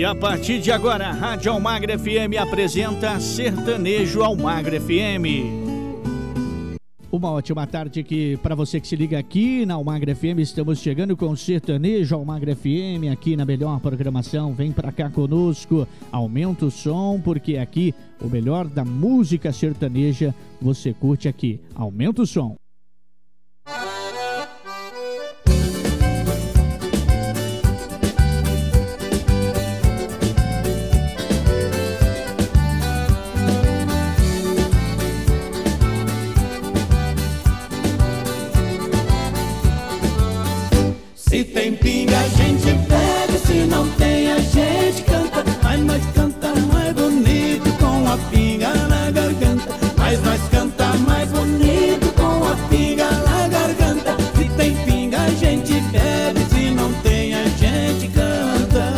E a partir de agora, a Rádio Almagre FM apresenta Sertanejo Almagre FM. Uma ótima tarde aqui para você que se liga aqui na Almagre FM. Estamos chegando com Sertanejo Almagre FM aqui na melhor programação. Vem para cá conosco, aumenta o som, porque aqui o melhor da música sertaneja você curte aqui. Aumenta o som. Música Se tem pinga, a gente pede. Se não tem, a gente canta. Mas nós canta mais bonito com a pinga na garganta. Mas nós canta mais bonito com a pinga na garganta. Se tem pinga, a gente bebe. Se não tem, a gente canta.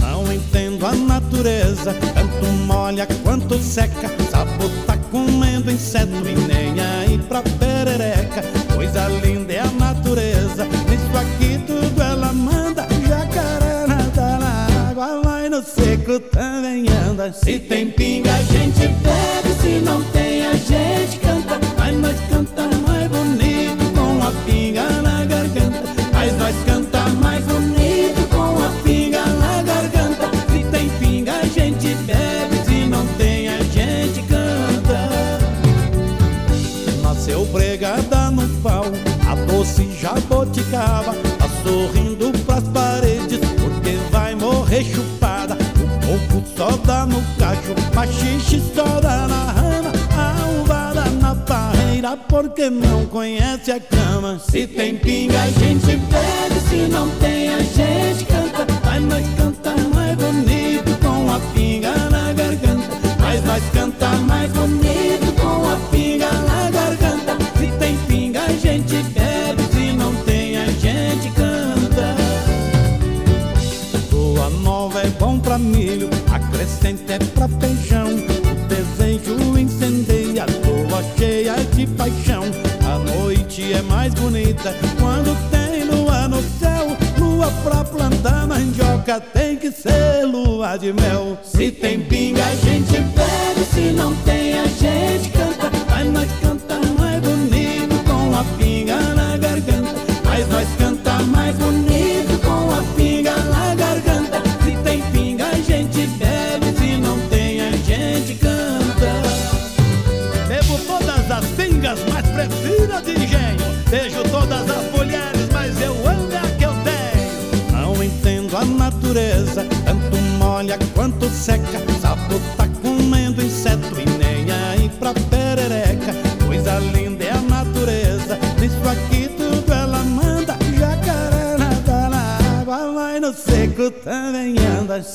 Não entendo a natureza. Tanto molha quanto seca. Sapo tá comendo inseto e nem aí pra perereca. Coisa linda é a comigo também anda. Se tem pinga, a gente bebe, se não tem. Machixe estoura na rama, alvada na parreira, porque não conhece a cama. Se tem pinga, a gente pede, se não tem, a gente. tem que ser lua de mel. Se tem pinga, a gente bebe, se não tem.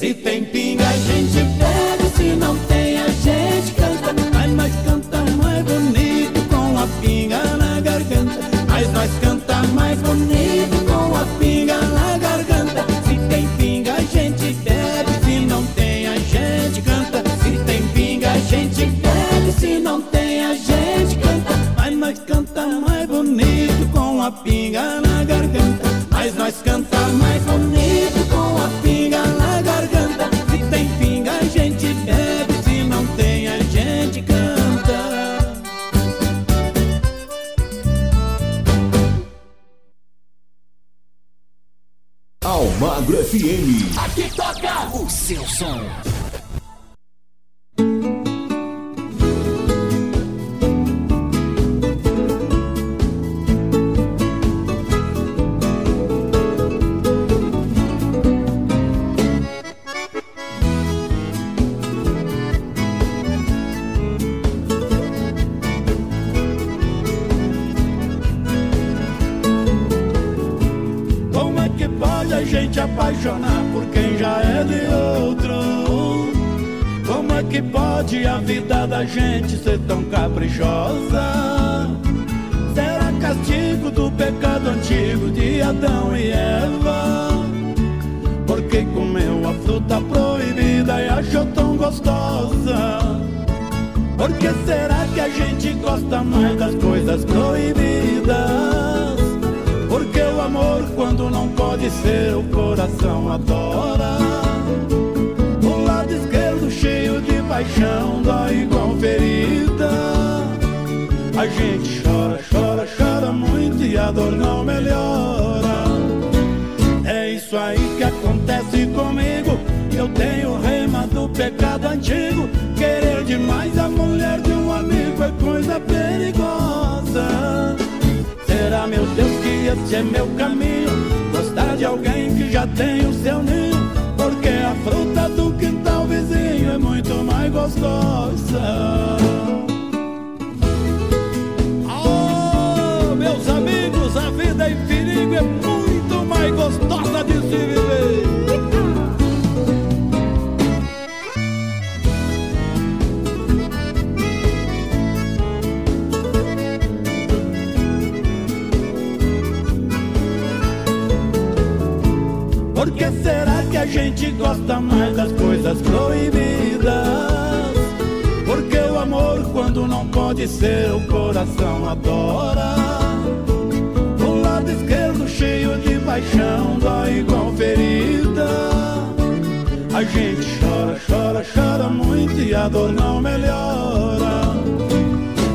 Se tem pinga, a gente que acontece comigo. Eu tenho rema do pecado antigo. Querer demais a mulher de um amigo é coisa perigosa. Será, meu Deus, que esse é meu caminho? Gostar de alguém que já tem o seu ninho? Porque a fruta do quintal vizinho é muito mais gostosa. Oh, meus amigos, a vida em perigo é muito mais gostosa de se viver. A gente gosta mais das coisas proibidas? Porque o amor, quando não pode ser, o coração adora. O lado esquerdo cheio de paixão, dói igual ferida. A gente chora, chora, chora muito e a dor não melhora.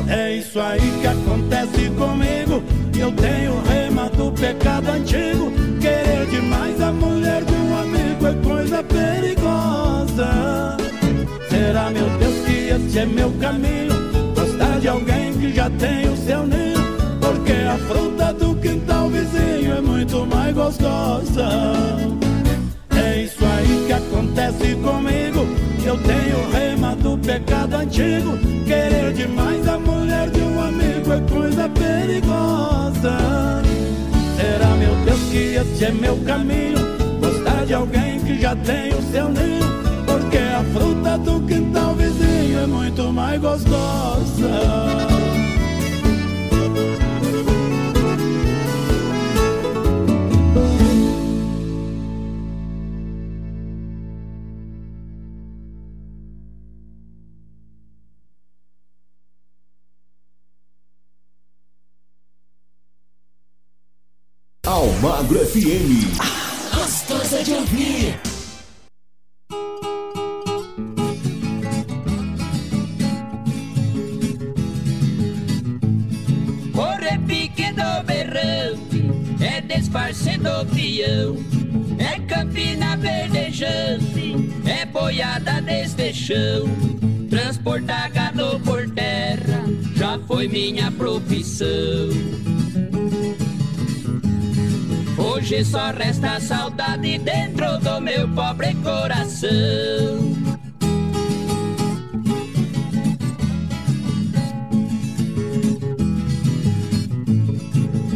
É isso aí que acontece comigo. Eu tenho rema do pecado antigo. Querer demais a mulher perigosa. Será, meu Deus, que esse é meu caminho? Gostar de alguém que já tem o seu ninho. Porque a fruta do quintal vizinho é muito mais gostosa. É isso aí que acontece comigo. Eu tenho rema do pecado antigo. Querer demais a mulher de um amigo é coisa perigosa. Será, meu Deus, que esse é meu caminho? De alguém que já tem o seu ninho. Porque a fruta do quintal vizinho é muito mais gostosa. Almagro FM. Verdejante, é boiada deste chão. Transportar gado por terra já foi minha profissão. Hoje só resta saudade dentro do meu pobre coração.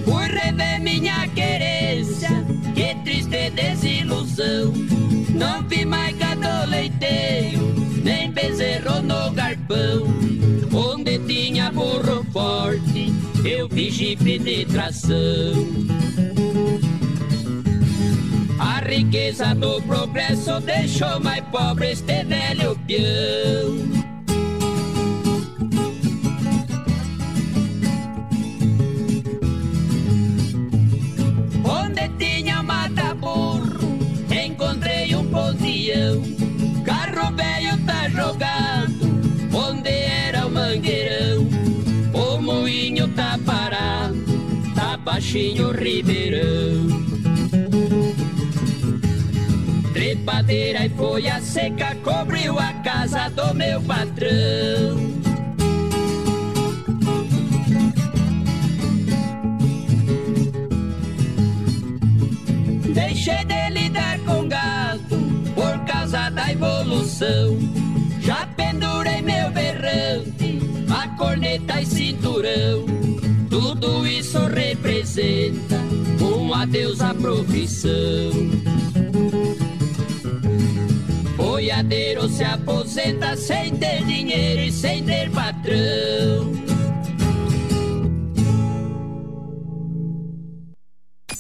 Fui rever minha querência, que triste desilusão. Não vi mais gado leiteiro, nem bezerro no garpão. Onde tinha burro forte, eu vi jipe de tração. A riqueza do progresso deixou mais pobre este velho peão. Jogado, onde era o mangueirão. O moinho tá parado, tá baixinho o ribeirão. Trepadeira e folha seca cobriu a casa do meu patrão. Deixei de lidar com gato por causa da evolução. A corneta e cinturão. Tudo isso representa um adeus à profissão. Boiadeiro se aposenta sem ter dinheiro e sem ter patrão.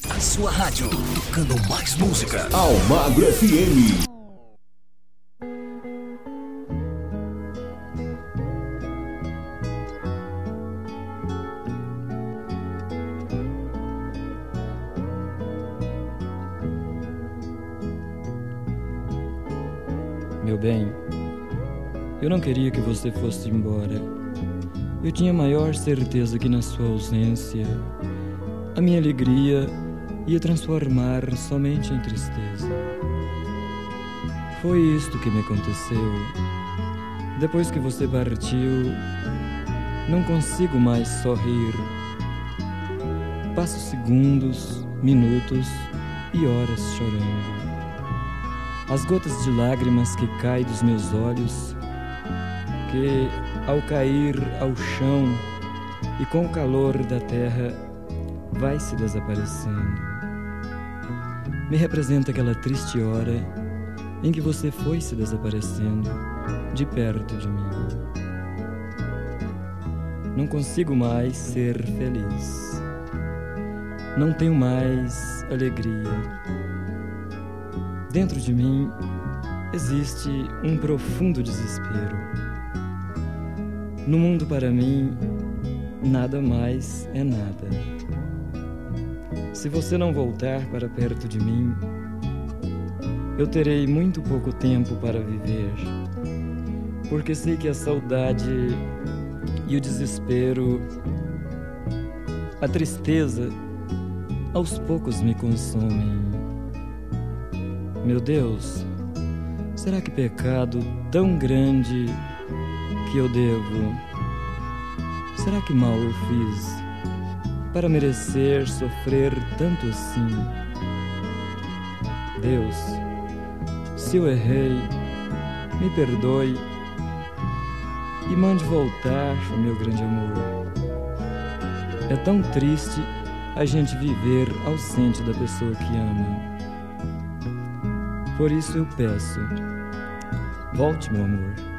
A sua rádio, tocando mais música. Almagro FM. Queria que você fosse embora. Eu tinha maior certeza que na sua ausência a minha alegria ia transformar somente em tristeza. Foi isto que me aconteceu. Depois que você partiu, não consigo mais sorrir. Passo segundos, minutos e horas chorando. As gotas de lágrimas que caem dos meus olhos, que ao cair ao chão e com o calor da terra vai se desaparecendo. Me representa aquela triste hora em que você foi se desaparecendo de perto de mim. Não consigo mais ser feliz. Não tenho mais alegria. Dentro de mim existe um profundo desespero. No mundo, para mim, nada mais é nada. Se você não voltar para perto de mim, eu terei muito pouco tempo para viver, porque sei que a saudade e o desespero, a tristeza, aos poucos me consomem. Meu Deus, será que pecado tão grande que eu devo? Será que mal eu fiz para merecer sofrer tanto assim? Deus, se eu errei, me perdoe e mande voltar o meu grande amor. É tão triste a gente viver ausente da pessoa que ama. Por isso eu peço, volte, meu amor.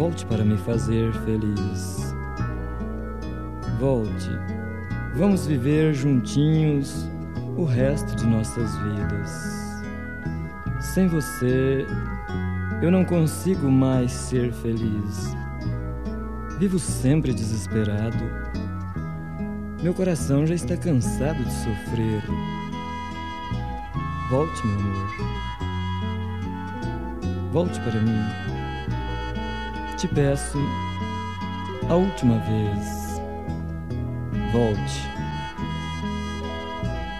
Volte para me fazer feliz. Volte. Vamos viver juntinhos o resto de nossas vidas. Sem você, eu não consigo mais ser feliz. Vivo sempre desesperado. Meu coração já está cansado de sofrer. Volte, meu amor. Volte para mim. Te peço a última vez. Volte.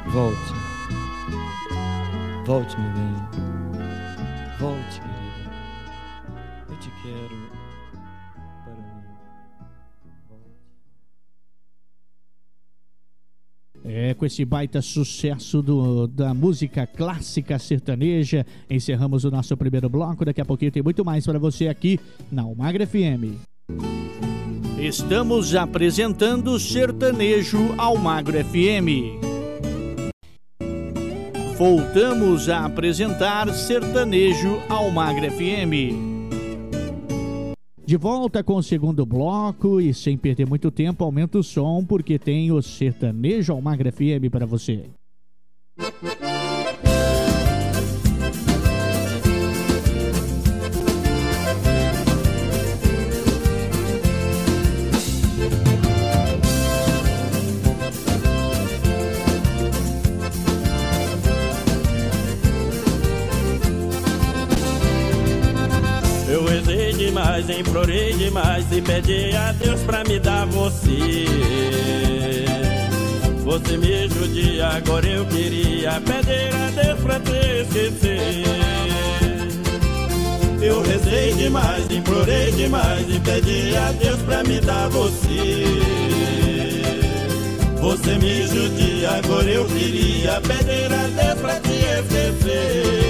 Volte. Volte, meu bem. Com esse baita sucesso do, da música clássica sertaneja, encerramos o nosso primeiro bloco. Daqui a pouquinho tem muito mais para você aqui na Almagra FM. Estamos apresentando Sertanejo Almagro FM. Voltamos a apresentar Sertanejo Almagro FM. De volta com o segundo bloco e sem perder muito tempo, aumenta o som porque tem o Sertanejo Almagro FM para você. Demais, implorei demais e pedi a Deus pra me dar você. Você me judia, agora eu queria pedir a Deus pra te esquecer. Eu rezei demais, implorei demais e pedi a Deus pra me dar você. Você me judia, agora eu queria pedir a Deus pra te esquecer.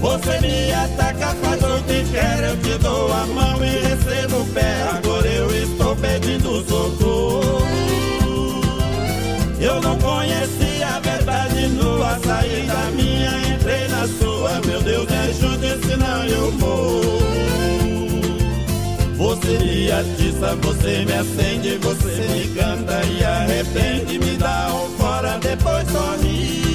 Você me ataca, faz o que quer, eu te dou a mão e recebo o pé. Agora eu estou pedindo socorro. Eu não conhecia a verdade nua, saí da minha, entrei na sua. Meu Deus, me ajude, senão eu morro. Você me atiça, você me acende, você me canta e arrepende, me dá um fora, depois sorri.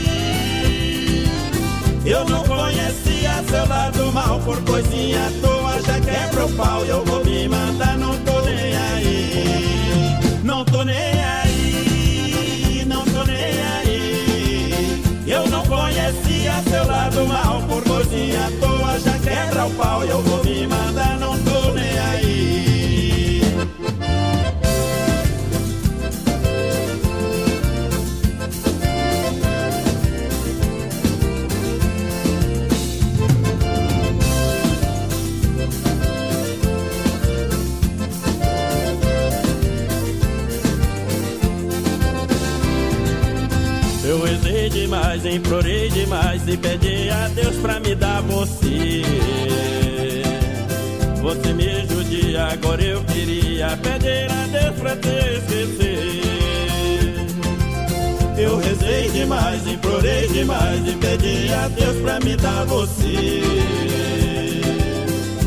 Seu lado mal por coisinha à toa, já quebra o pau e eu vou me mandar, não tô nem aí. Não tô nem aí, não tô nem aí. Eu não conhecia seu lado mal por coisinha Eu implorei demais e pedi a Deus pra me dar você. Você me judia, agora eu queria pedir a Deus pra te esquecer. Eu rezei demais, implorei demais e pedi a Deus pra me dar você.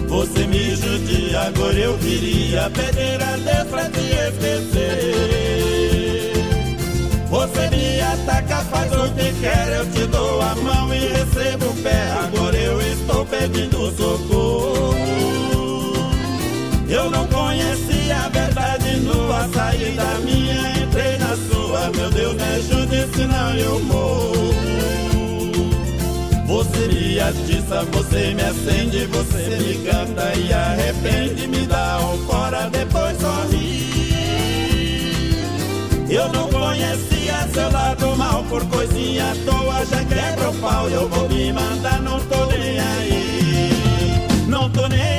Você me judia, agora eu queria pedir a Deus pra te esquecer. Você me ataca, faz o que quer, eu te dou a mão e recebo o pé. Agora eu estou pedindo socorro. Eu não conhecia a verdade nua, saí da minha, entrei na sua. Meu Deus, me ajude, senão eu morro. Você me atiça, você me acende, você me canta e arrepende, me dá um fora, depois sorri. Não conhecia seu lado mal, por coisinha à toa já quebra o pau. Eu vou me mandar, não tô nem aí, não tô nem aí,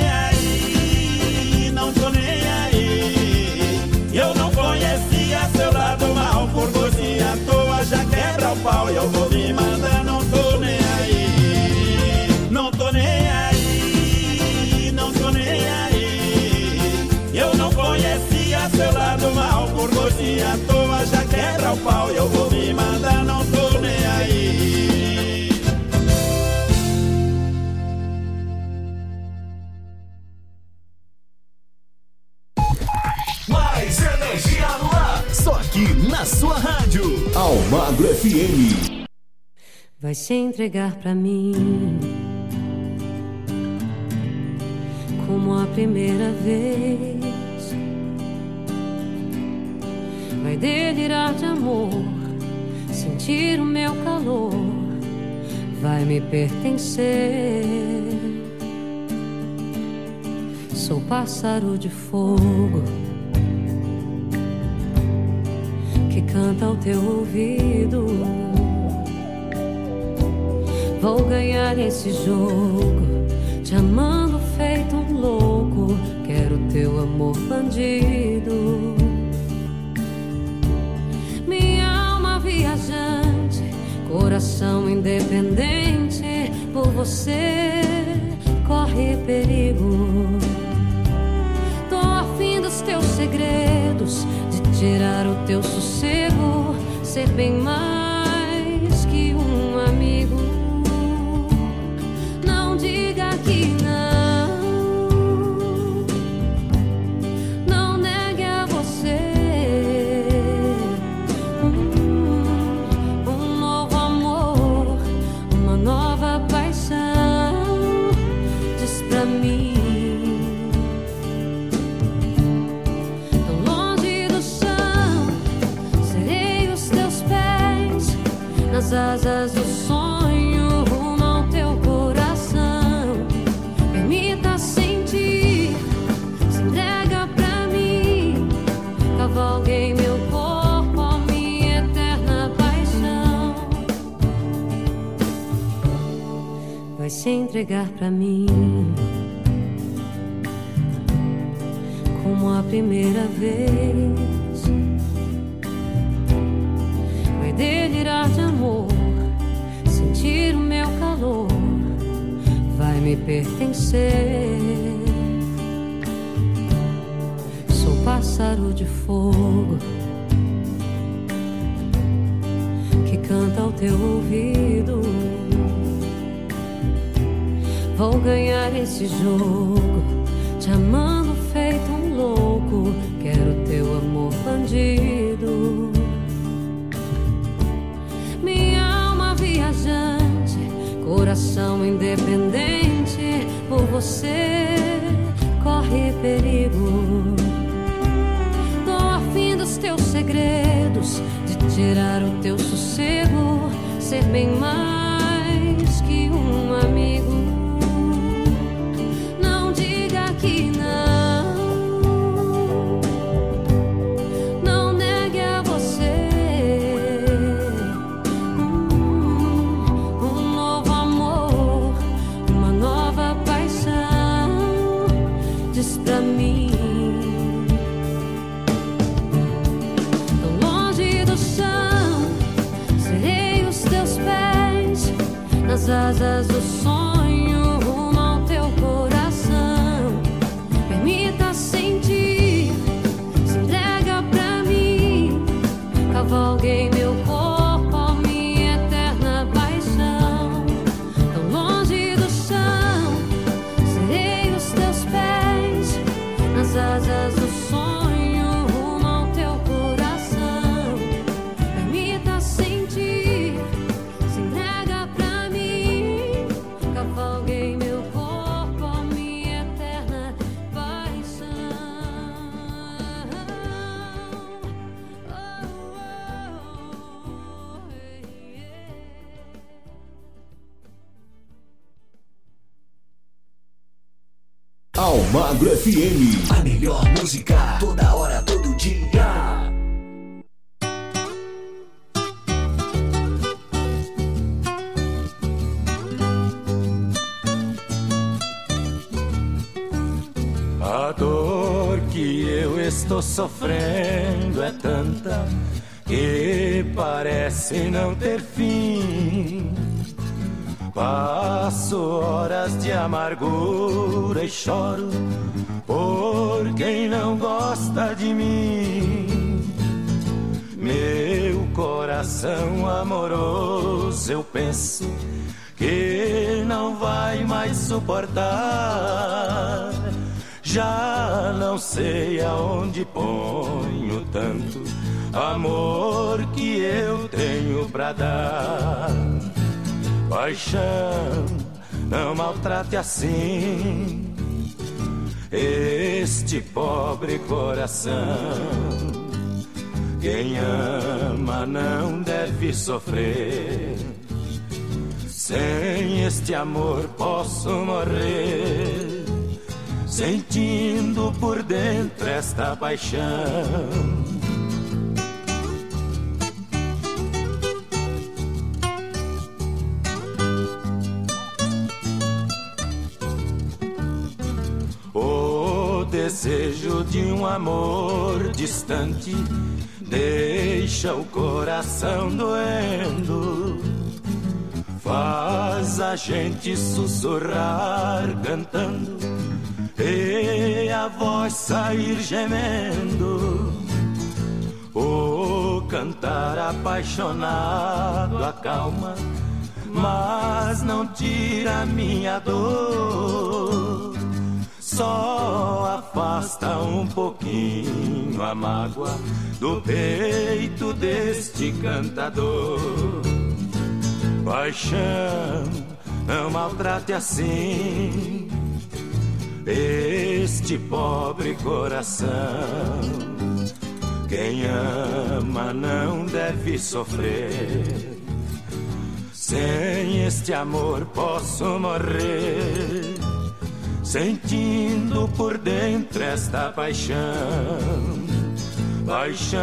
aqui na sua rádio. Almagro FM. Vai se entregar pra mim como a primeira vez. Vai delirar de amor, sentir o meu calor, vai me pertencer. Sou pássaro de fogo canta ao teu ouvido. Vou ganhar esse jogo, te amando feito um louco. Quero teu amor bandido. Minha alma viajante, coração independente. Por você corre perigo. Tô afim dos teus segredos, de tirar o teu sossego, ser bem mais que um amigo. Não diga que não, Entregar pra mim. Almagro FM. A melhor música toda hora, todo dia. A dor que eu estou sofrendo é tanta que parece não ter fim. Passo horas de amargura e choro por quem não gosta de mim. Meu coração amoroso, eu penso que não vai mais suportar. Já não sei aonde ponho tanto amor que eu tenho pra dar. Paixão, não maltrate assim este pobre coração. Quem ama não deve sofrer. Sem este amor posso morrer, sentindo por dentro esta paixão. Desejo de um amor distante deixa o coração doendo. Faz a gente sussurrar cantando e a voz sair gemendo. O cantar apaixonado acalma, mas não tira minha dor. Só afasta um pouquinho a mágoa do peito deste cantador. Paixão, não maltrate assim este pobre coração. Quem ama não deve sofrer. Sem este amor posso morrer, sentindo por dentro esta paixão. Paixão.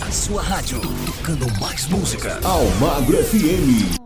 A sua rádio, tocando mais música. Almagro FM.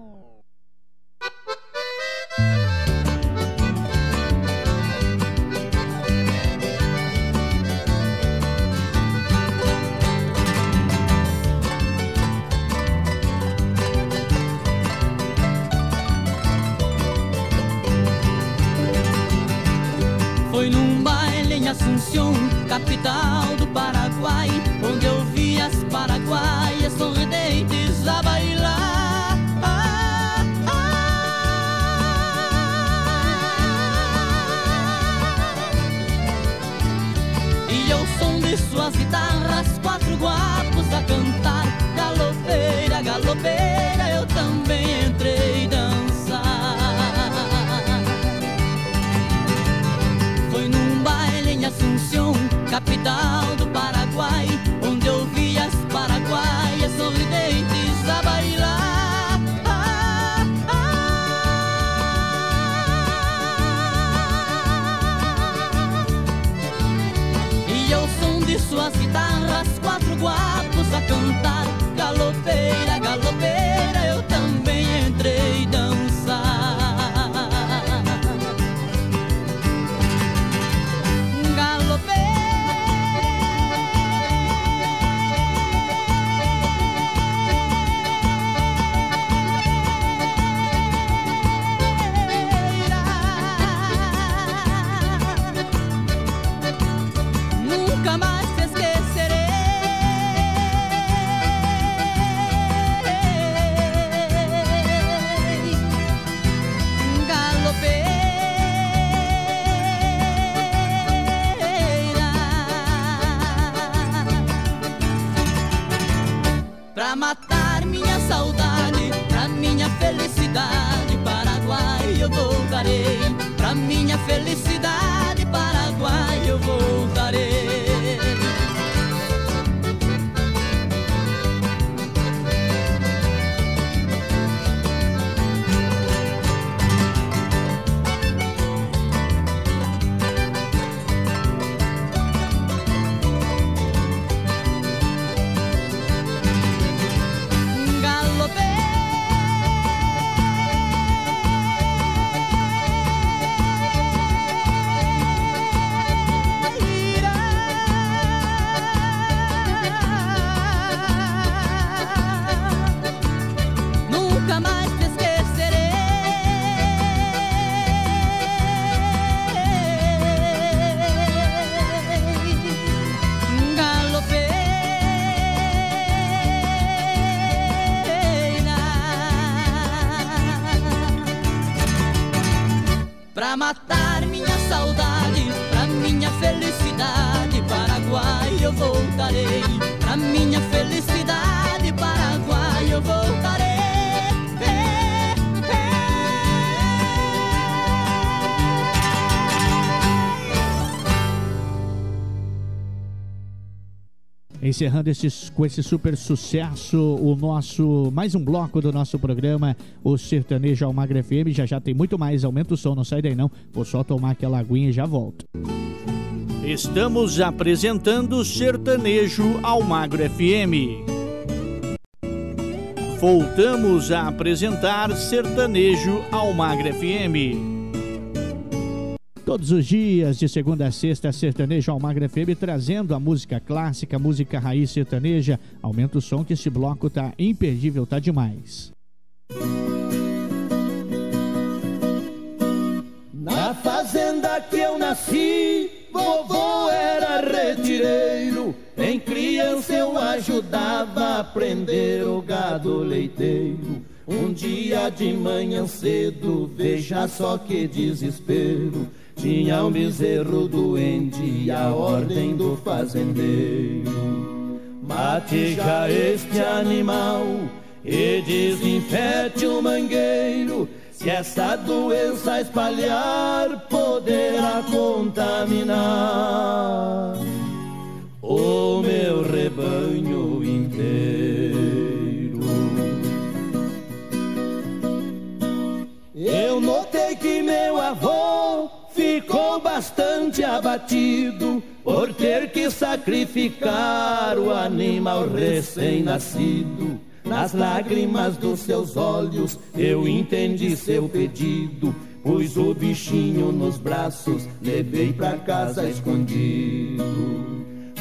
Encerrando esses, com esse super sucesso, o nosso mais um bloco do nosso programa, o Sertanejo Almagra FM. Já já tem muito mais. Aumenta o som, não sai daí não. Vou só tomar aquela aguinha e já volto. Estamos apresentando Sertanejo Almagro FM. Voltamos a apresentar Sertanejo Almagro FM. Todos os dias, de segunda a sexta, Sertanejo Almagra FM trazendo a música clássica, música raiz sertaneja. Aumenta o som que esse bloco tá imperdível, tá demais. Na fazenda que eu nasci, vovô era retireiro. Em criança eu ajudava a prender o gado leiteiro. Um dia de manhã cedo, veja só que desespero. Tinha um bezerro doente e a ordem do fazendeiro. Mate já este animal e desinfete o mangueiro. Se essa doença espalhar, poderá contaminar o meu rebanho inteiro. Eu notei que meu avô bastante abatido por ter que sacrificar o animal recém-nascido. Nas lágrimas dos seus olhos eu entendi seu pedido. Pus o bichinho nos braços, levei pra casa escondido.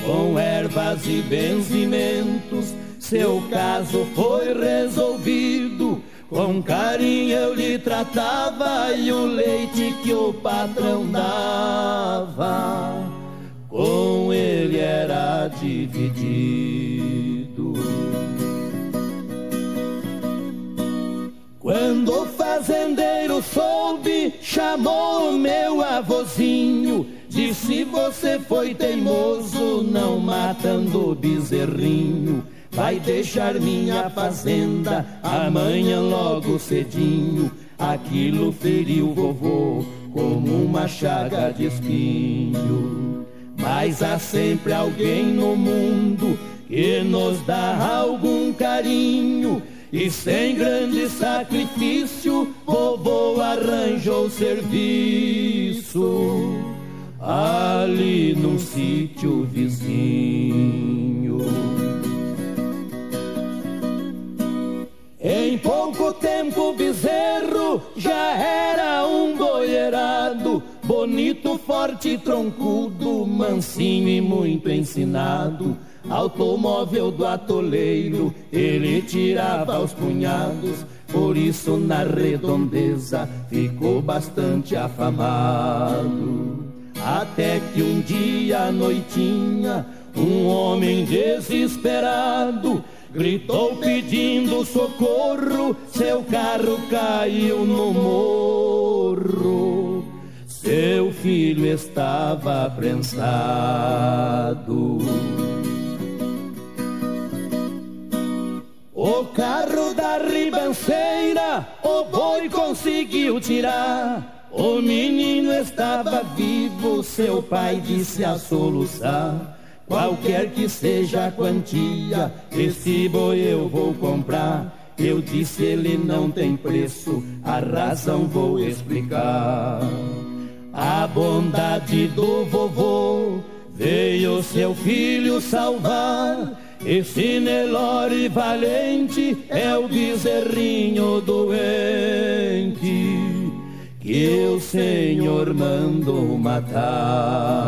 Com ervas e benzimentos, seu caso foi resolvido. Com carinho eu lhe tratava e o leite que o patrão dava, com ele era dividido. Quando o fazendeiro soube, chamou o meu avôzinho. Disse: Você foi teimoso, não matando o bezerrinho. Vai deixar minha fazenda amanhã logo cedinho. Aquilo feriu vovô como uma chaga de espinho. Mas há sempre alguém no mundo que nos dá algum carinho. E sem grande sacrifício, vovô arranjou serviço ali num sítio vizinho. Em pouco tempo bezerro já era um boiarado, bonito, forte, troncudo, mansinho e muito ensinado. Automóvel do atoleiro, ele tirava aos punhados, por isso na redondeza ficou bastante afamado. Até que um dia à noitinha, um homem desesperado gritou pedindo socorro, seu carro caiu no morro. Seu filho estava prensado. O carro da ribanceira, o boi conseguiu tirar. O menino estava vivo, seu pai disse a soluçar. Qualquer que seja a quantia, esse boi eu vou comprar. Eu disse ele não tem preço, a razão vou explicar. A bondade do vovô veio seu filho salvar. Esse Nelore valente é o bezerrinho doente que o Senhor mandou matar.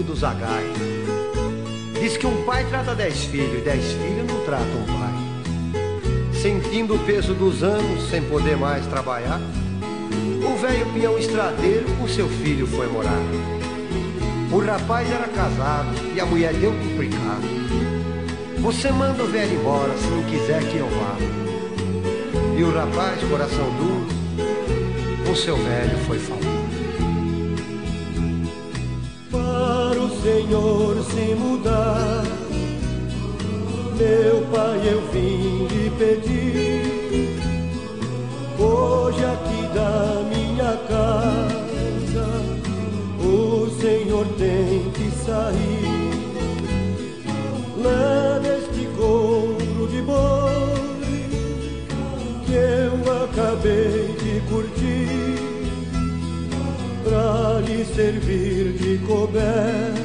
Tempo do Zagai. Diz que um pai trata dez filhos dez filhos não tratam um pai. Sentindo o peso dos anos, sem poder mais trabalhar, o velho peão estradeiro com seu filho foi morar. O rapaz era casado e a mulher deu complicado. Você manda o velho embora se não quiser que eu vá. E o rapaz, coração duro, com seu velho foi falar. Senhor se mudar. Meu Pai, eu vim lhe pedir, hoje aqui da minha casa, o Senhor tem que sair. Lá neste couro de boi que eu acabei de curtir, pra lhe servir de coberto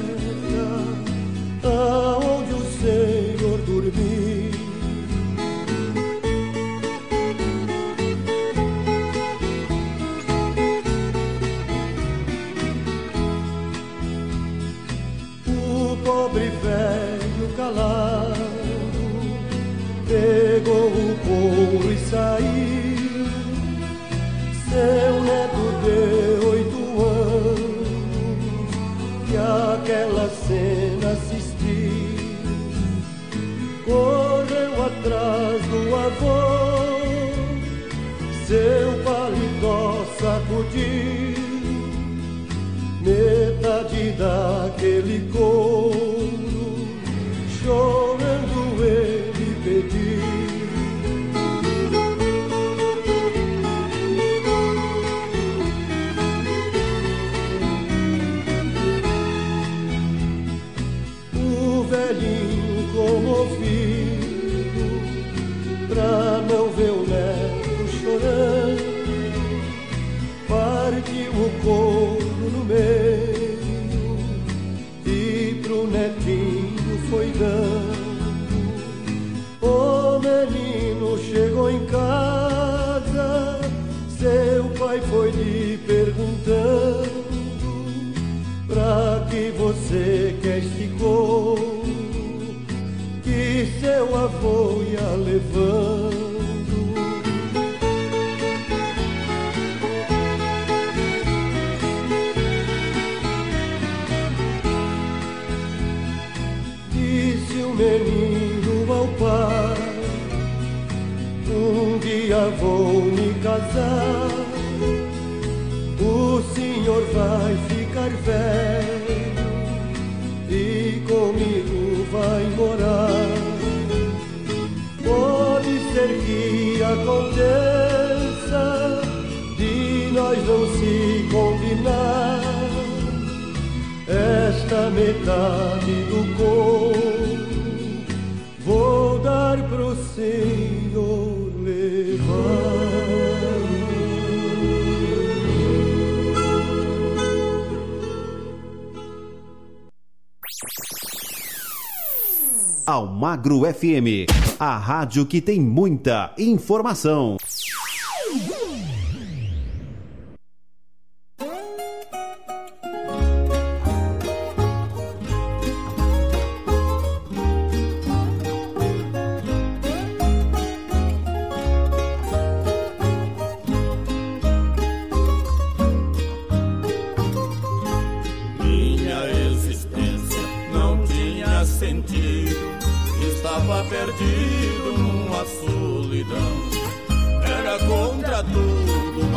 Almagro FM, a rádio que tem muita informação.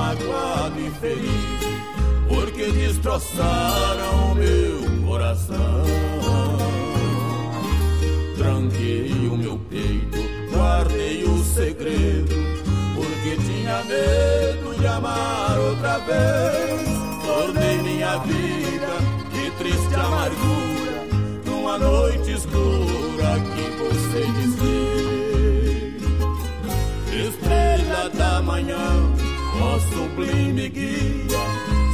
Magoado e ferido, porque destroçaram meu coração. Tranquei o meu peito, guardei o segredo, porque tinha medo de amar outra vez. Tornei minha vida de triste amargura numa noite escura que você desfez. Estrela da manhã, ó sublime guia,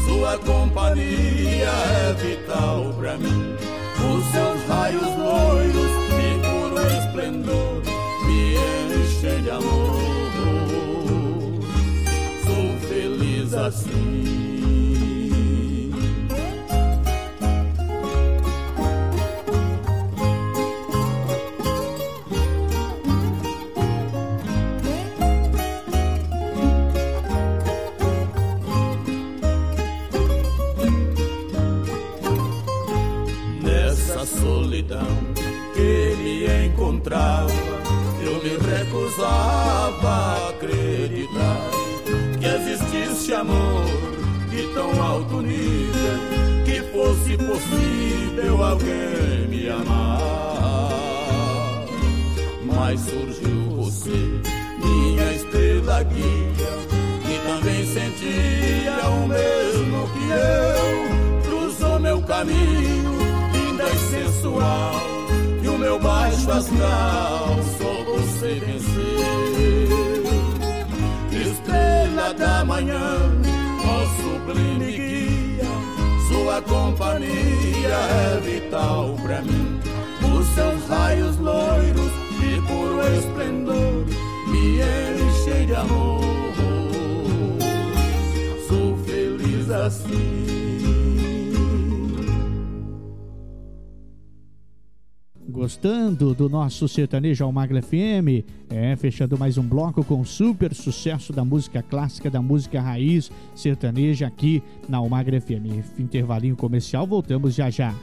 sua companhia é vital pra mim. Os seus raios loiros de puro esplendor me enchem de amor. Sou feliz assim. Solidão que me encontrava, eu me recusava a acreditar que existisse amor de tão alto nível que fosse possível alguém me amar. Mas surgiu você, minha estrela guia, que também sentia o mesmo que eu. Cruzou meu caminho, sensual, e o meu baixo astral só você venceu. Estrela da manhã, ó sublime guia, sua companhia é vital pra mim. Os seus raios loiros de puro esplendor me enchem de amor. Sou feliz assim. Gostando do nosso sertanejo Almagra FM? É, fechando mais um bloco com super sucesso da música clássica, da música raiz sertaneja aqui na Almagra FM. Intervalinho comercial, voltamos já já.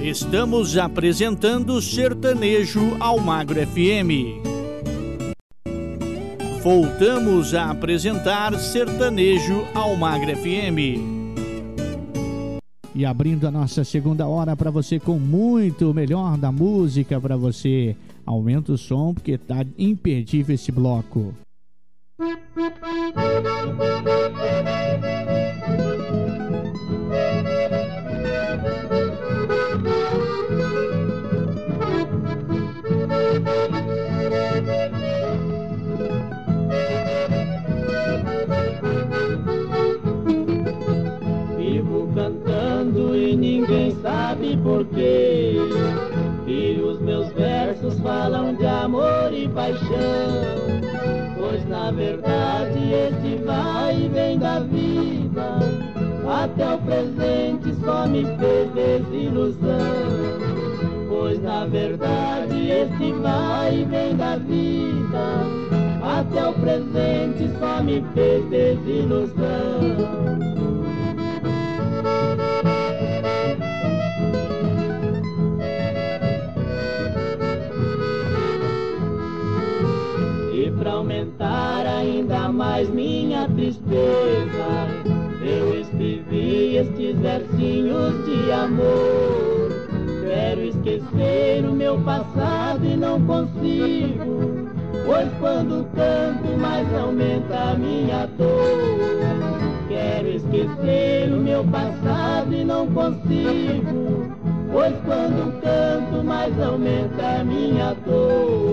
Estamos apresentando Sertanejo Almagro FM. Voltamos a apresentar Sertanejo Almagro FM e abrindo a nossa segunda hora para você com muito melhor da música para você. Aumenta o som porque tá imperdível esse bloco. Paixão. Pois na verdade esse vai e vem da vida. Até o presente só me fez desilusão. Pois na verdade esse vai e vem da vida. Até o presente só me fez desilusão. Versinhos de amor. Quero esquecer o meu passado e não consigo. Pois quando canto mais aumenta a minha dor. Quero esquecer o meu passado e não consigo. Pois quando canto mais aumenta a minha dor.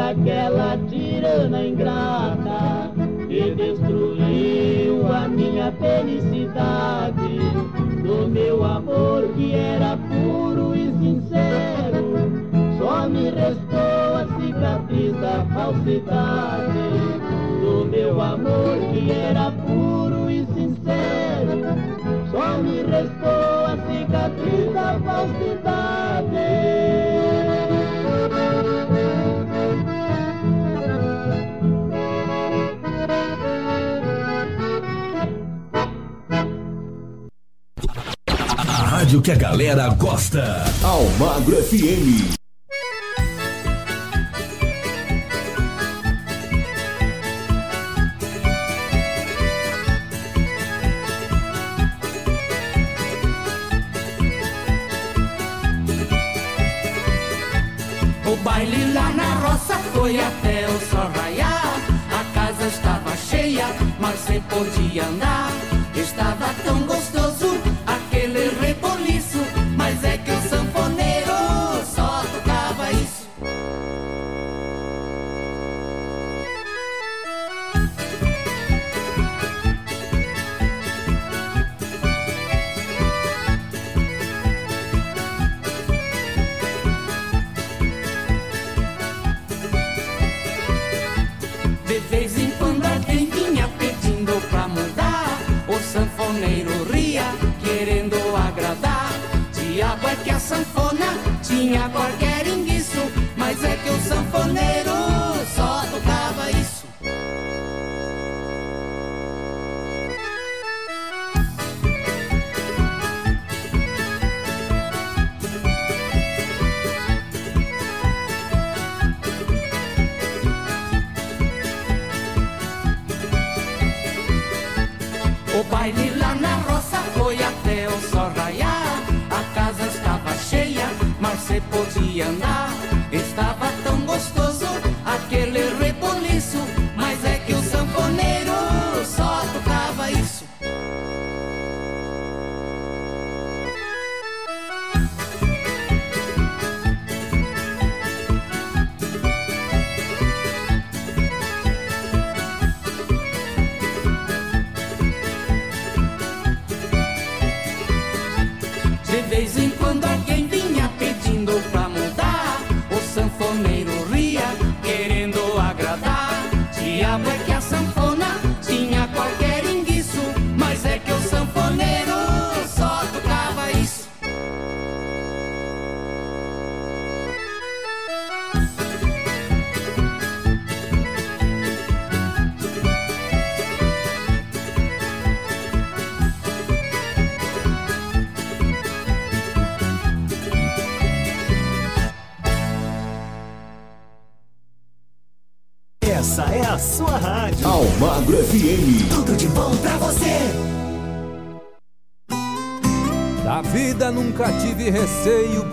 Daquela tirana ingrata que destruiu a minha felicidade, do meu amor que era puro e sincero. Só me restou a cicatriz da falsidade do meu amor que era puro e sincero. Só me restou a cicatriz da falsidade. Rádio que a galera gosta. Almagro FM. foi até o sol raiar. A casa estava cheia, mas você podia andar.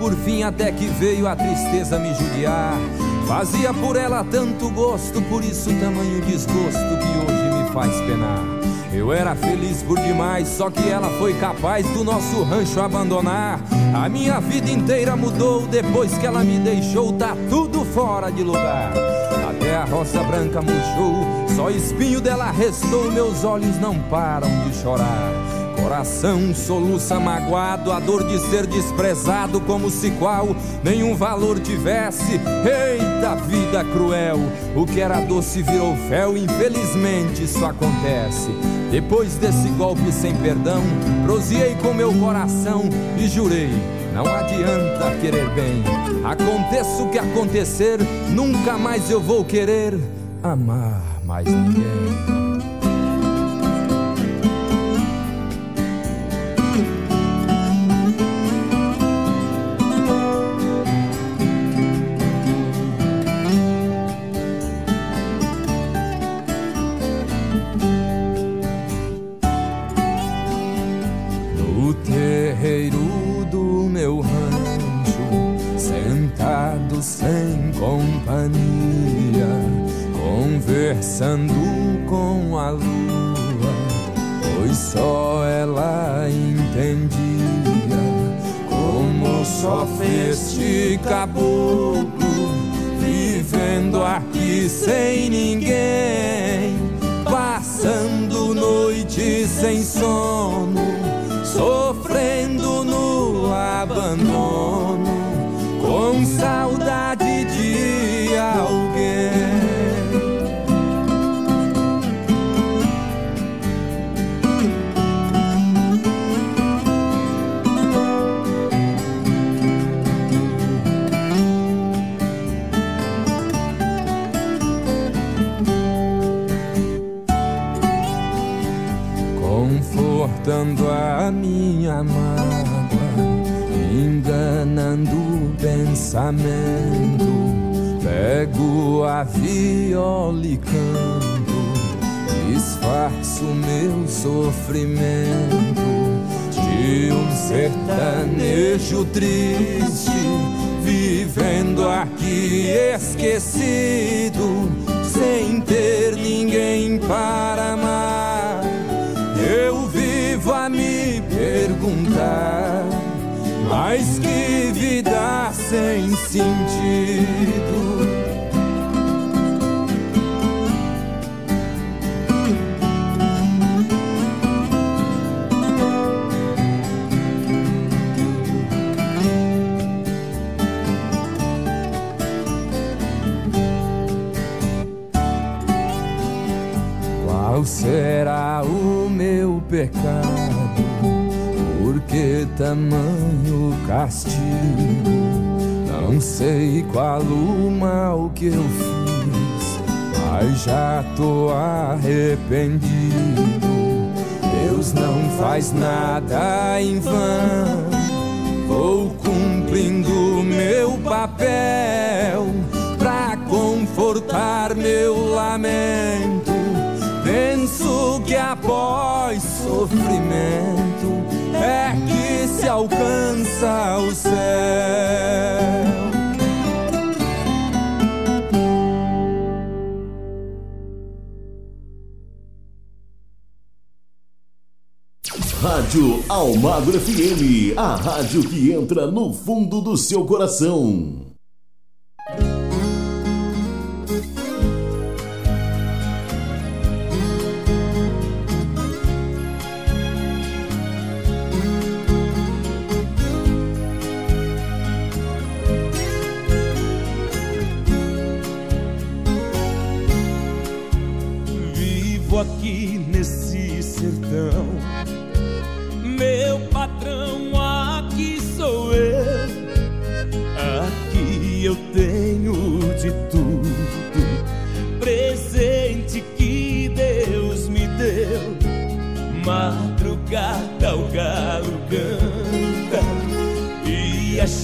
Por fim até que veio a tristeza me judiar. Fazia por ela tanto gosto, por isso tamanho desgosto que hoje me faz penar. Eu era feliz por demais, só que ela foi capaz do nosso rancho abandonar. A minha vida inteira mudou depois que ela me deixou, tá tudo fora de lugar. Até a rosa branca murchou, só espinho dela restou, meus olhos não param de chorar. Coração soluça magoado, a dor de ser desprezado, como se qual nenhum valor tivesse. Eita vida cruel, o que era doce virou fel, infelizmente isso acontece. Depois desse golpe sem perdão, proseei com meu coração e jurei. Não adianta querer bem, aconteça o que acontecer, nunca mais eu vou querer amar mais ninguém. Caboclo, vivendo aqui sem ninguém, pensamento. Pego a viola e canto, disfarço meu sofrimento de um sertanejo triste, vivendo aqui esquecido, sem ter ninguém para amar. Eu vivo a me perguntar, mas que vida sem sentido. Qual será o meu pecado? Por que tamanho castigo? Não sei qual o mal que eu fiz, mas já tô arrependido. Deus não faz nada em vão. Vou cumprindo meu papel pra confortar meu lamento. Penso que após sofrimento é que se alcança o céu. Rádio Almagro FM, a rádio que entra no fundo do seu coração.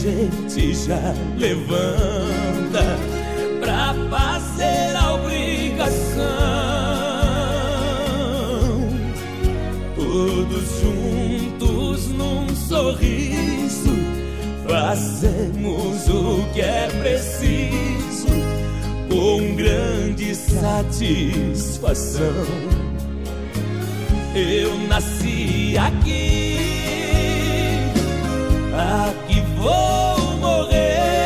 Gente já levanta pra fazer a obrigação. Todos juntos num sorriso, fazemos o que é preciso com grande satisfação. Eu nasci aqui, aqui vou morrer.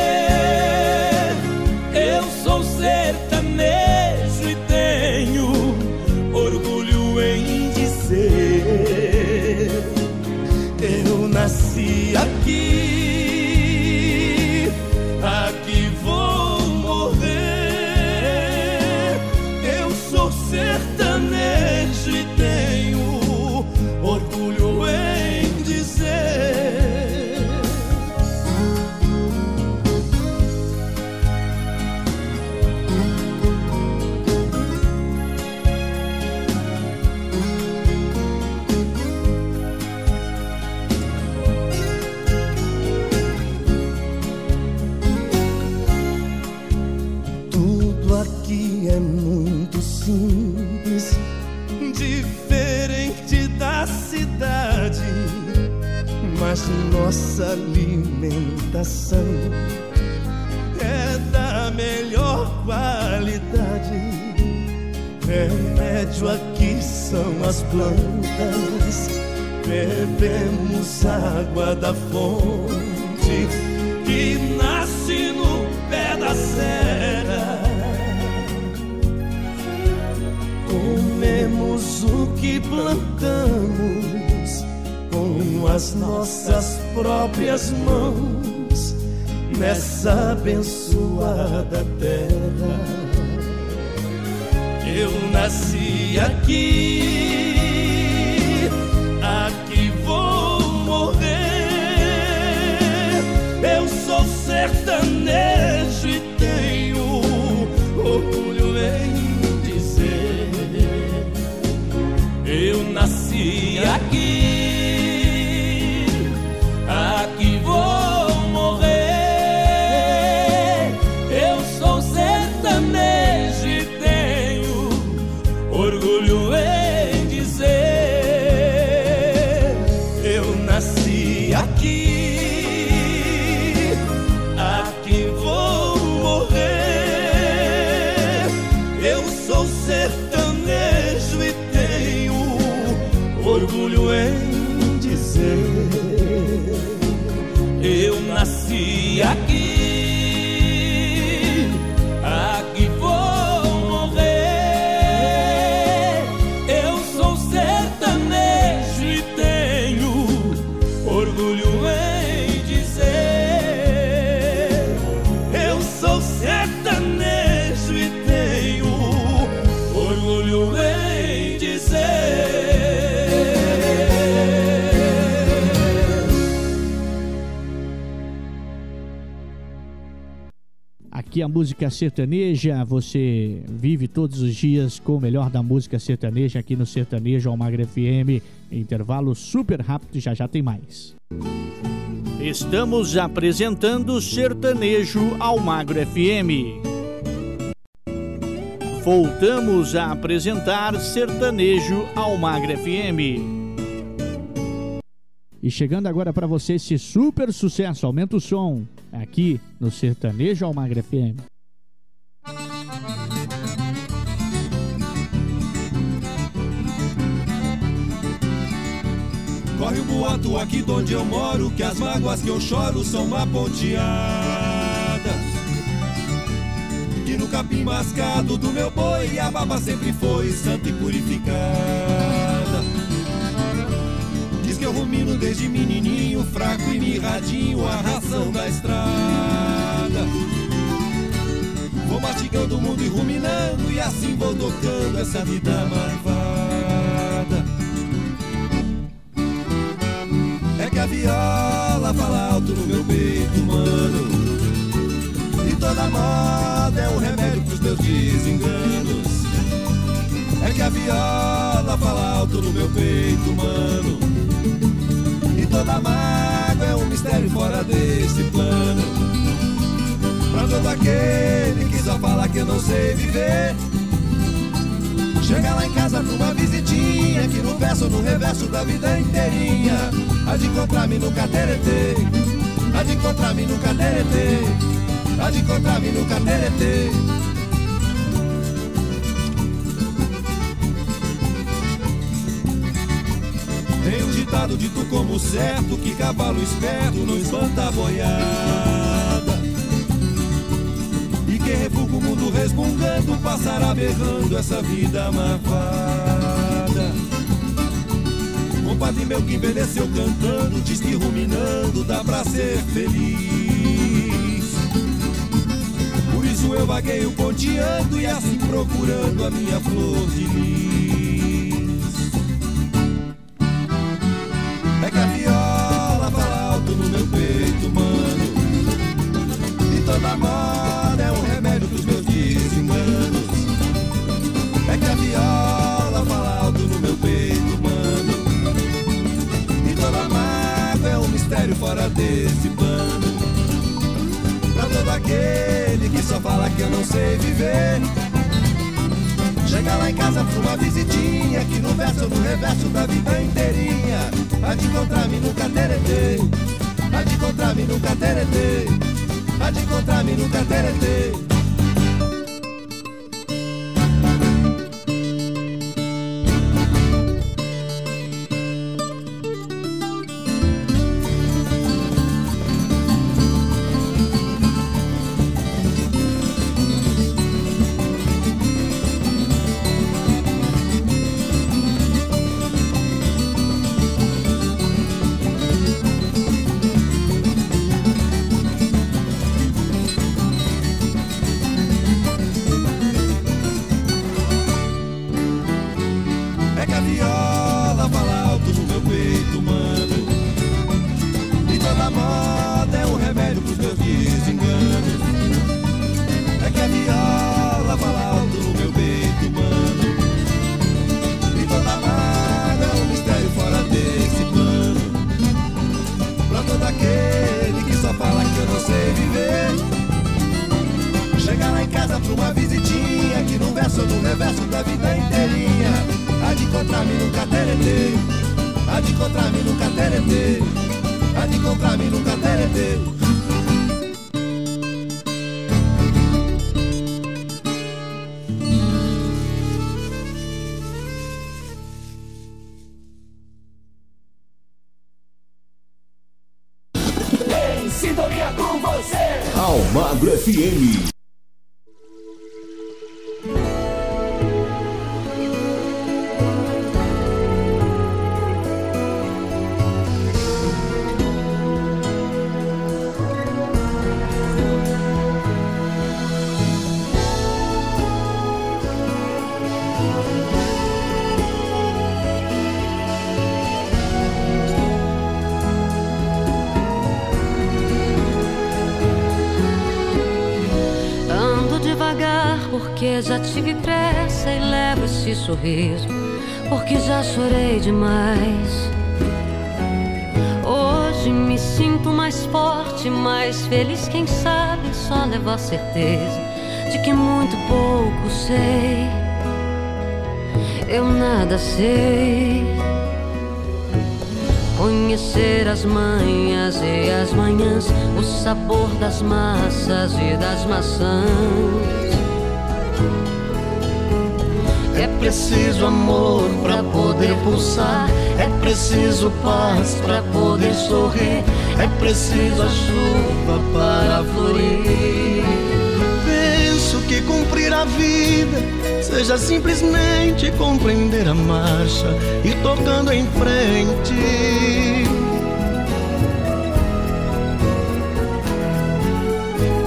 A música sertaneja, você vive todos os dias com o melhor da música sertaneja aqui no Sertanejo Almagra FM. Intervalo super rápido, já já tem mais. Estamos apresentando Sertanejo Almagro FM. Voltamos a apresentar Sertanejo Almagro FM. E chegando agora para você esse super sucesso, aumenta o som, aqui no Sertanejo Almagra FM. Corre o boato aqui de onde eu moro Que as mágoas que eu choro são maponteadas Que no capim mascado do meu boi A baba sempre foi santa e purificada eu rumino desde menininho Fraco e mirradinho a ração da estrada Vou mastigando o mundo e ruminando E assim vou tocando essa vida marvada É que a viola fala alto no meu peito, mano E toda moda é um remédio pros meus desenganos. É que a viola fala alto no meu peito, mano. Toda mágoa é um mistério fora desse plano. Pra todo aquele que só fala que eu não sei viver. Chega lá em casa pra uma visitinha Que no verso, no reverso da vida inteirinha Há de encontrar-me no cateretê Há de encontrar-me no cateretê Há de encontrar-me no cateretê ditado dito como certo Que cavalo esperto não espanta a boiada. E quem refuga o mundo resmungando Passará berrando essa vida marvada Compadre meu que envelheceu cantando Diz que ruminando dá pra ser feliz. Por isso eu vagueio ponteando E assim procurando a minha flor de lis fala que eu não sei viver. Chega lá em casa pra uma visitinha Que no verso ou no reverso da vida inteirinha Há de encontrar-me no cateretê Há de encontrar-me no cateretê Há de encontrar-me no cateretê porque já tive pressa e levo esse sorriso porque já chorei demais. Hoje me sinto mais forte, mais feliz, quem sabe só levo a certeza de que muito pouco sei. Eu nada sei. Conhecer as manhas e as manhãs, o sabor das massas e das maçãs. Preciso amor pra poder pulsar. É preciso paz pra poder sorrir. É preciso a chuva para florir. Penso que cumprir a vida seja simplesmente compreender a marcha e tocando em frente.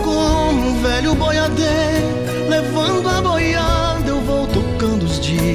Como um velho boiadeiro, levando a boiada,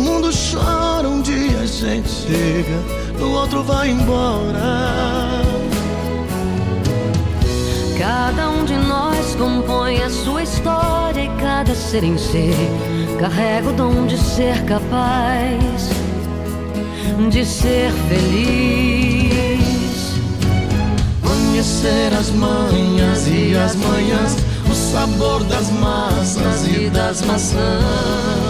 Mundo chora um dia, a gente chega o outro vai embora. Cada um de nós compõe a sua história e cada ser em si carrega o dom de ser capaz de ser feliz. Conhecer as manhas e as manhãs, o sabor das massas e das maçãs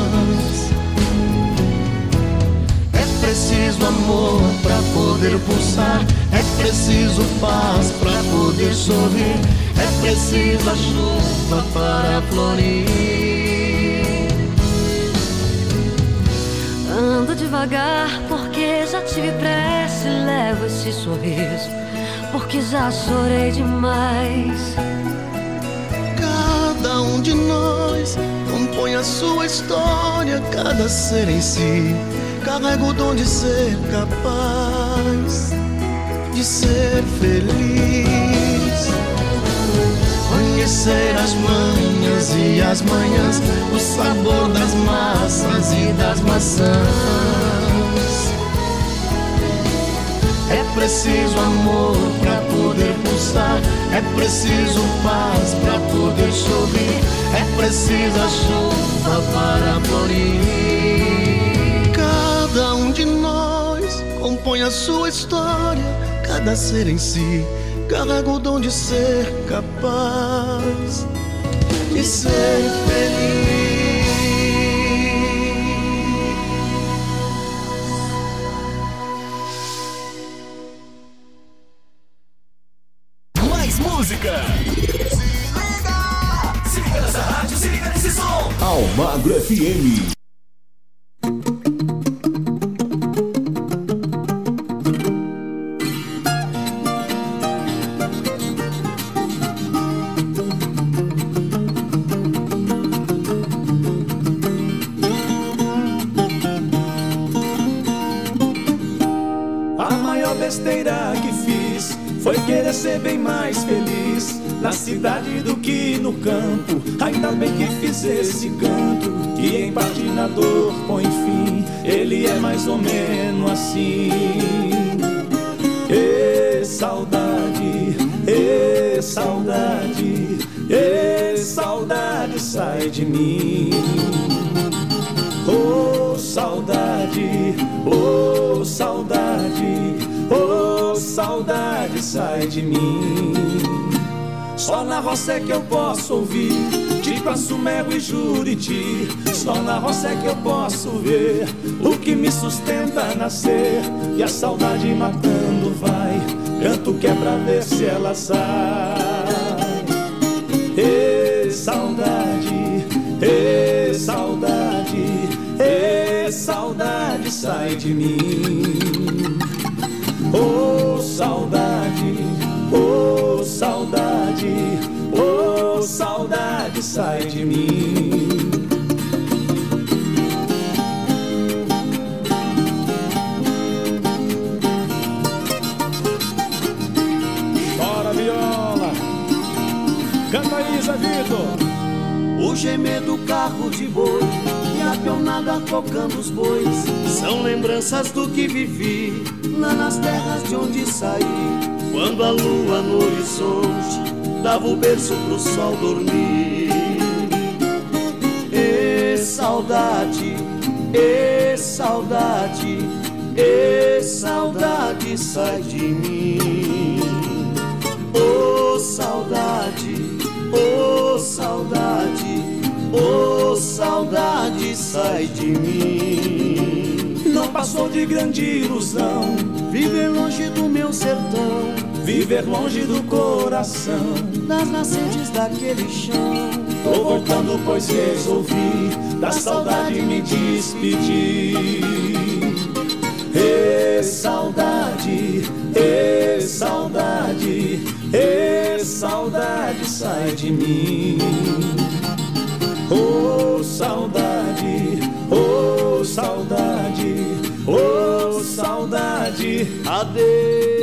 preciso amor para poder pulsar, é preciso paz para poder sorrir, é preciso a chuva para florir. Ando devagar porque já tive pressa e levo esse sorriso, porque já chorei demais. Cada um de nós compõe a sua história, cada ser em si carrego o dom de ser capaz de ser feliz. Conhecer as manhas e as manhãs, o sabor das massas e das maçãs. É preciso amor para poder pulsar, é preciso paz para poder sorrir, é preciso chuva para florir. De nós compõe a sua história, cada ser em si carrega o dom de ser capaz de ser feliz. De mim. Só na roça é que eu posso ouvir De Mel e Juriti. Só na roça é que eu posso ver O que me sustenta nascer. E a saudade matando vai Canto que é pra ver se ela sai. E saudade, e saudade E saudade sai de mim sai de mim. Chora viola, canta Isa Vitor. O gemer do carro de boi e a pionada tocando os bois são lembranças do que vivi lá nas terras de onde saí. Quando a lua no horizonte dava o berço pro sol dormir. Saudade, e saudade, e saudade sai de mim. Oh saudade, oh saudade, oh saudade sai de mim. Não passou de grande ilusão viver longe do meu sertão Viver longe do coração Das nascentes daquele chão Tô voltando pois resolvi Da saudade me despedir E saudade saudade, e saudade, e saudade sai de mim. Oh saudade, oh saudade, oh saudade, adeus.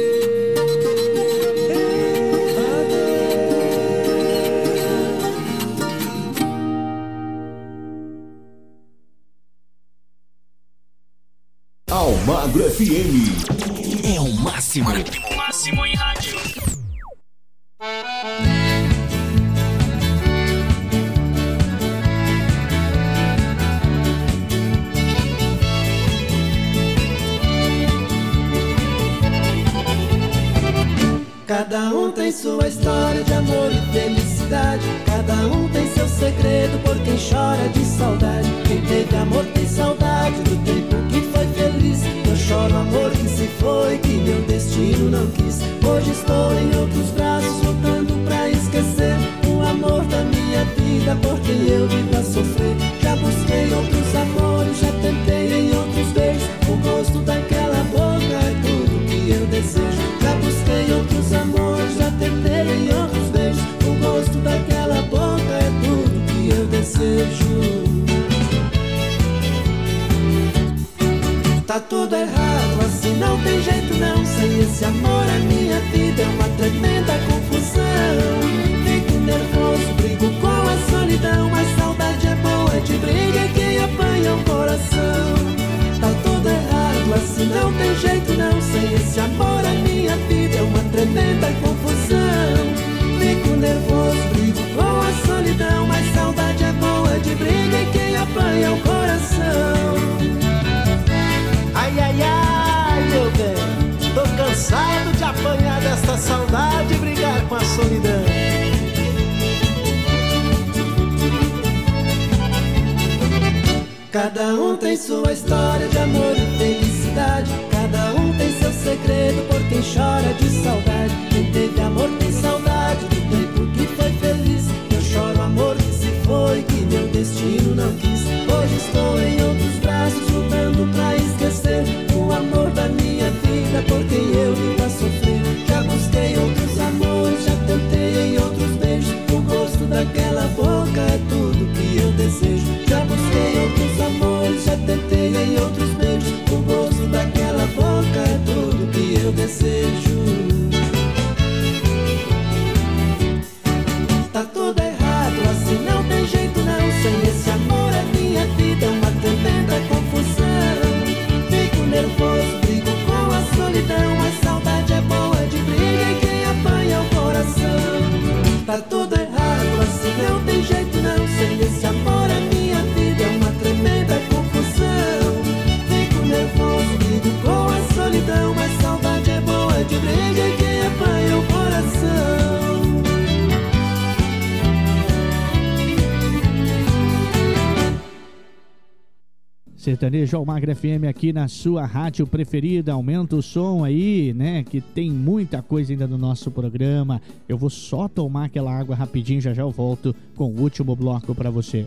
Sertanejo Almagra FM aqui na sua rádio preferida. Aumenta o som aí, né? Que tem muita coisa ainda no nosso programa. Eu vou só tomar aquela água rapidinho, já já eu volto com o último bloco para você.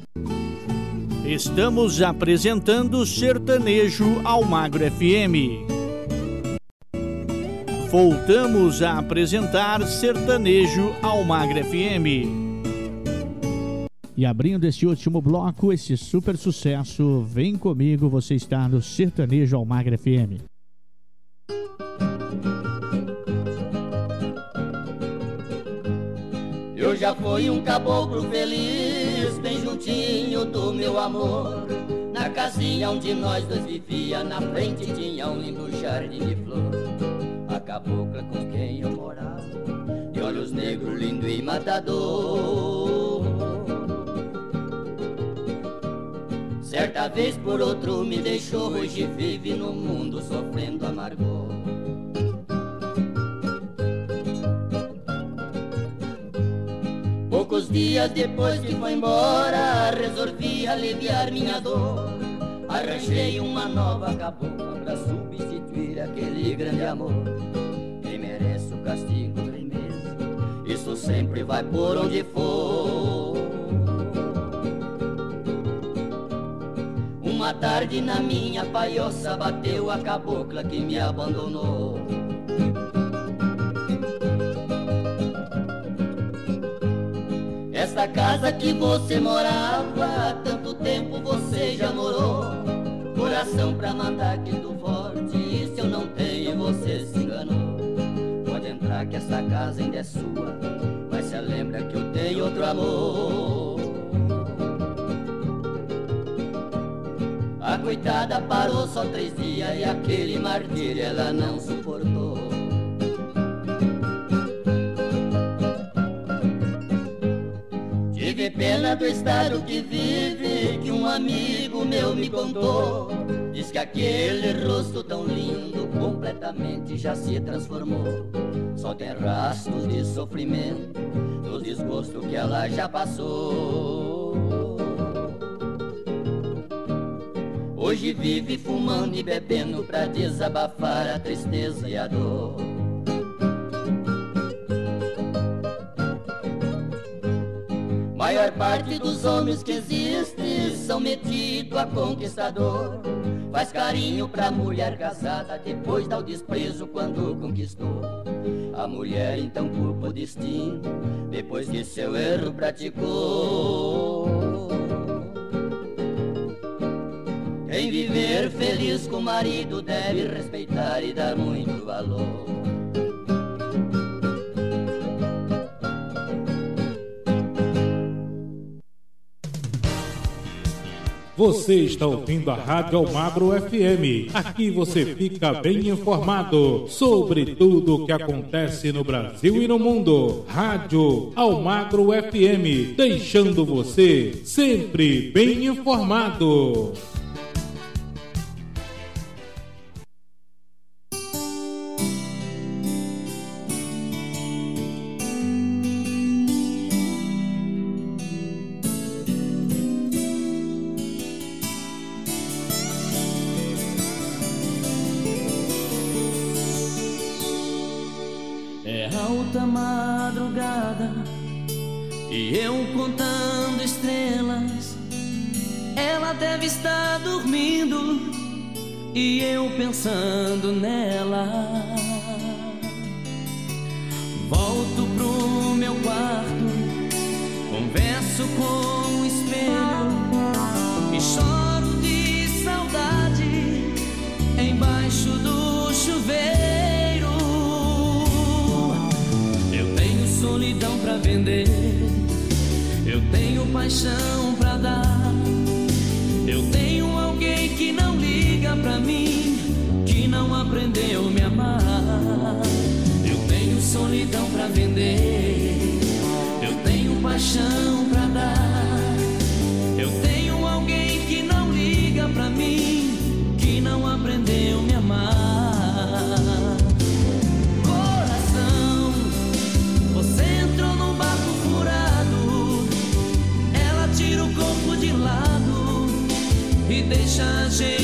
Estamos apresentando Sertanejo Almagro FM. Voltamos a apresentar Sertanejo Almagro FM. E abrindo esse último bloco, esse super sucesso, vem comigo, você está no Sertanejo Almagra FM. Eu já fui um caboclo feliz, bem juntinho do meu amor. Na casinha onde nós dois vivia, na frente tinha um lindo jardim de flor. A cabocla com quem eu morava, de olhos negros, lindo e matador. Certa vez por outro me deixou, hoje vive no mundo sofrendo amargor. Poucos dias depois que foi embora, resolvi aliviar minha dor. Arranjei uma nova cabocla pra substituir aquele grande amor. Quem merece o castigo tem mesmo, isso sempre vai por onde for. Uma tarde na minha paioça bateu a cabocla que me abandonou. Esta casa que você morava, há tanto tempo você já morou. Coração pra mandar aqui do forte, isso eu não tenho, você se enganou. Pode entrar que essa casa ainda é sua, mas se lembra que eu tenho outro amor. Coitada parou só três dias e aquele martírio ela não suportou. Tive pena do estado que vive, que um amigo meu me contou. Diz que aquele rosto tão lindo completamente já se transformou. Só tem rastros de sofrimento, do desgosto que ela já passou. Hoje vive fumando e bebendo pra desabafar a tristeza e a dor. Maior parte dos homens que existem são metidos a conquistador. Faz carinho pra mulher casada, depois dá o desprezo quando conquistou. A mulher então culpa o destino, depois que seu erro praticou. Quem viver feliz com o marido deve respeitar e dar muito valor. Você está ouvindo a Rádio Almagro FM. Aqui você fica bem informado sobre tudo o que acontece no Brasil e no mundo. Rádio Almagro FM, deixando você sempre bem informado. Alta madrugada e eu contando estrelas. Ela deve estar dormindo e eu pensando nela. Volto pro meu quarto, converso com paixão pra dar. Eu tenho alguém que não liga pra mim, que não aprendeu a me amar. Eu tenho solidão pra vender, eu tenho paixão e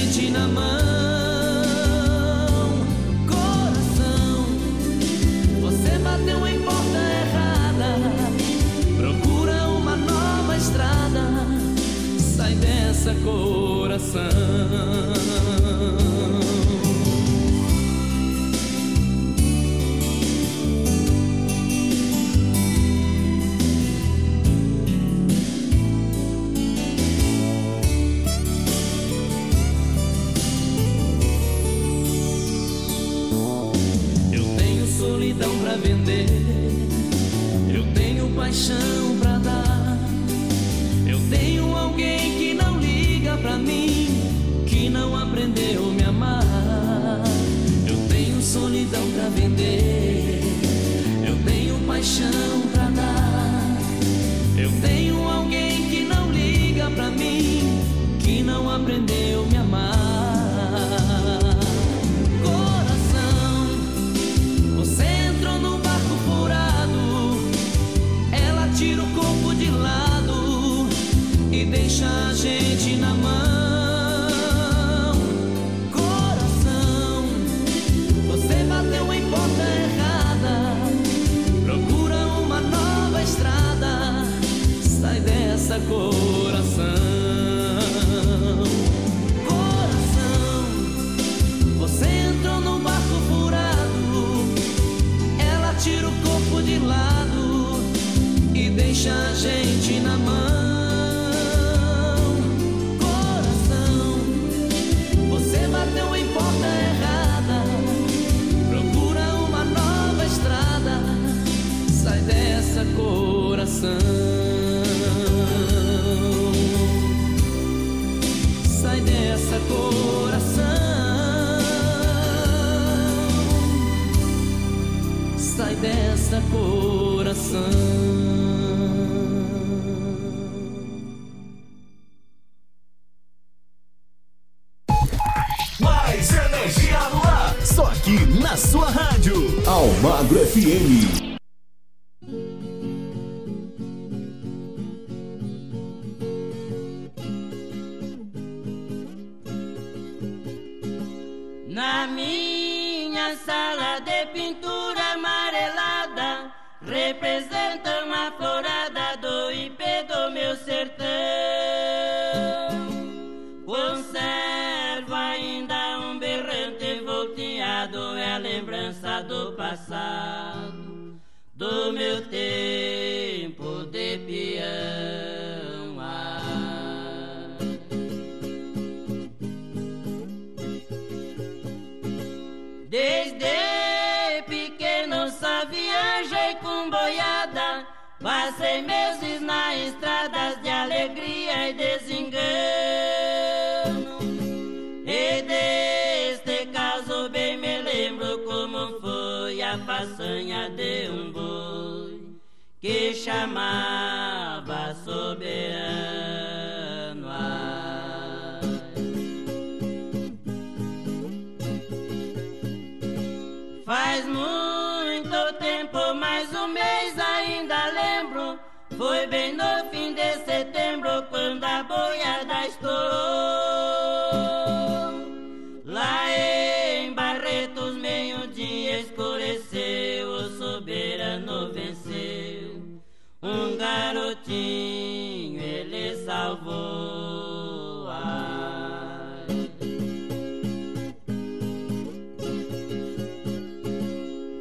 garotinho ele salvou. Ai.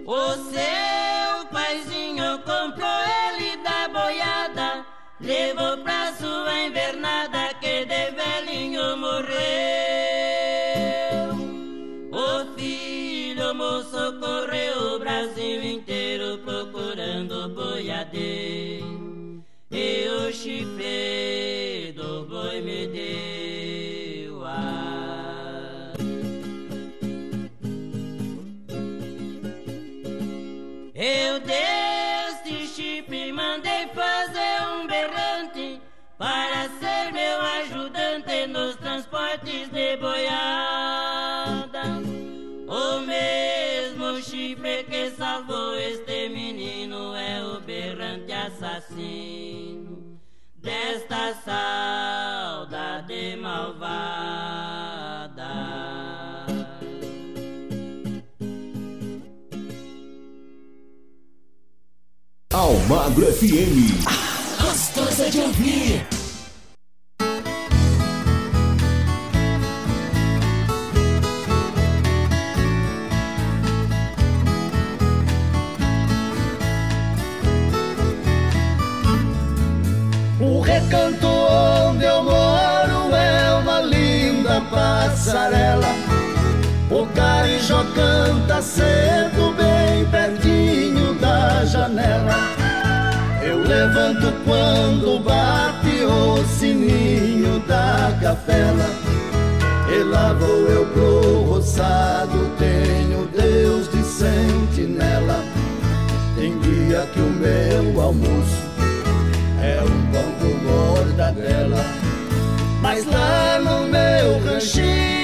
O seu paizinho comprou ele da boiada, levou pra sua invernada que de velhinho morreu. O filho moço correu o Brasil inteiro procurando boiadeiro boiada. O mesmo chifre que salvou este menino é o berrante assassino desta saudade malvada. Almagro FM. Gostosa de ouvir. Carijó canta cedo bem pertinho da janela. Eu levanto quando bate o sininho da capela. E lá vou eu pro roçado, tenho Deus de sentinela. Tem dia que o meu almoço é um pão com mortadela. Mas lá no meu ranchinho,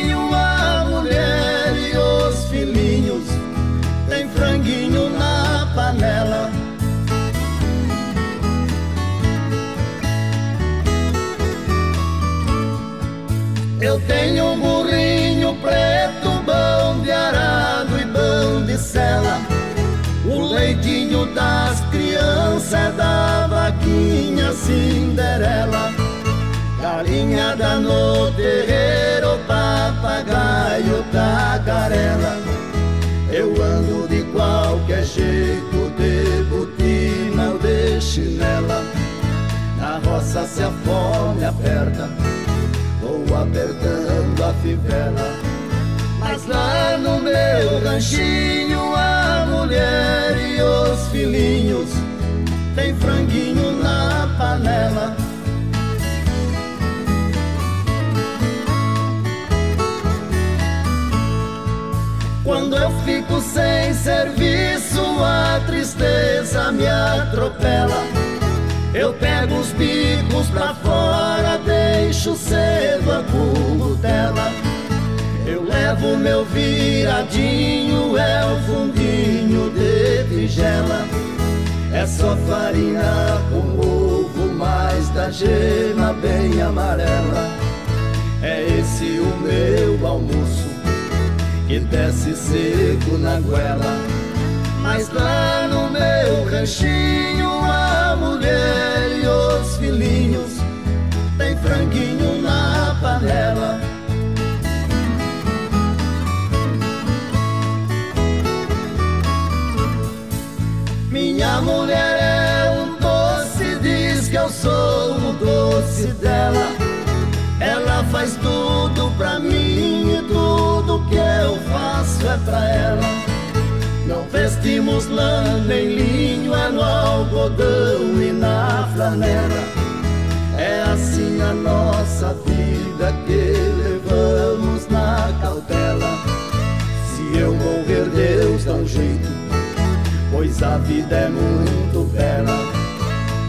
Eu tenho um burrinho preto, bom de arado e bom de sela. O leitinho das crianças é da vaquinha Cinderela. Galinha da no terreiro, papagaio tagarela. Eu ando de qualquer jeito, de botina ou de chinela. Na roça se a fome aperta, fivela mas lá no meu ranchinho a mulher e os filhinhos tem franguinho na panela. Quando eu fico sem serviço, a tristeza me atropela. Eu pego os bicos pra fora, deixo cedo a curutela. Eu levo meu viradinho, é o fundinho de tigela. É só farinha com ovo, mais da gema bem amarela. É esse o meu almoço que desce seco na goela. Mas lá no meu ranchinho a mulher e os filhinhos franguinho na panela. Minha mulher é um doce, diz que eu sou o doce dela. Ela faz tudo pra mim e tudo que eu faço é pra ela. Não vestimos lã nem linho, é no algodão e na flanela. Assim a nossa vida que levamos na cautela. Se eu morrer, Deus dá um jeito, pois a vida é muito bela.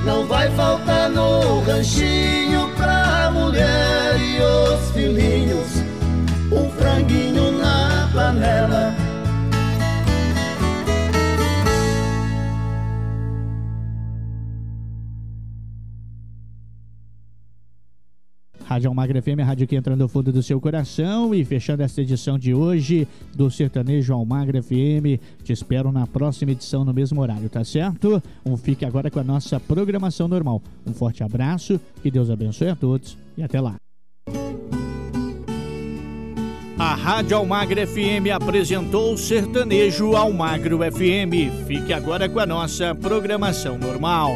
Não vai faltar no ranchinho pra mulher e os filhinhos um franguinho na panela. Rádio Almagra FM, a rádio que entra no fundo do seu coração. E fechando esta edição de hoje do Sertanejo Almagra FM. Te espero na próxima edição no mesmo horário, tá certo? Um fique agora com a nossa programação normal. Um forte abraço, que Deus abençoe a todos e até lá. A Rádio Almagra FM apresentou Sertanejo Almagro FM. Fique agora com a nossa programação normal.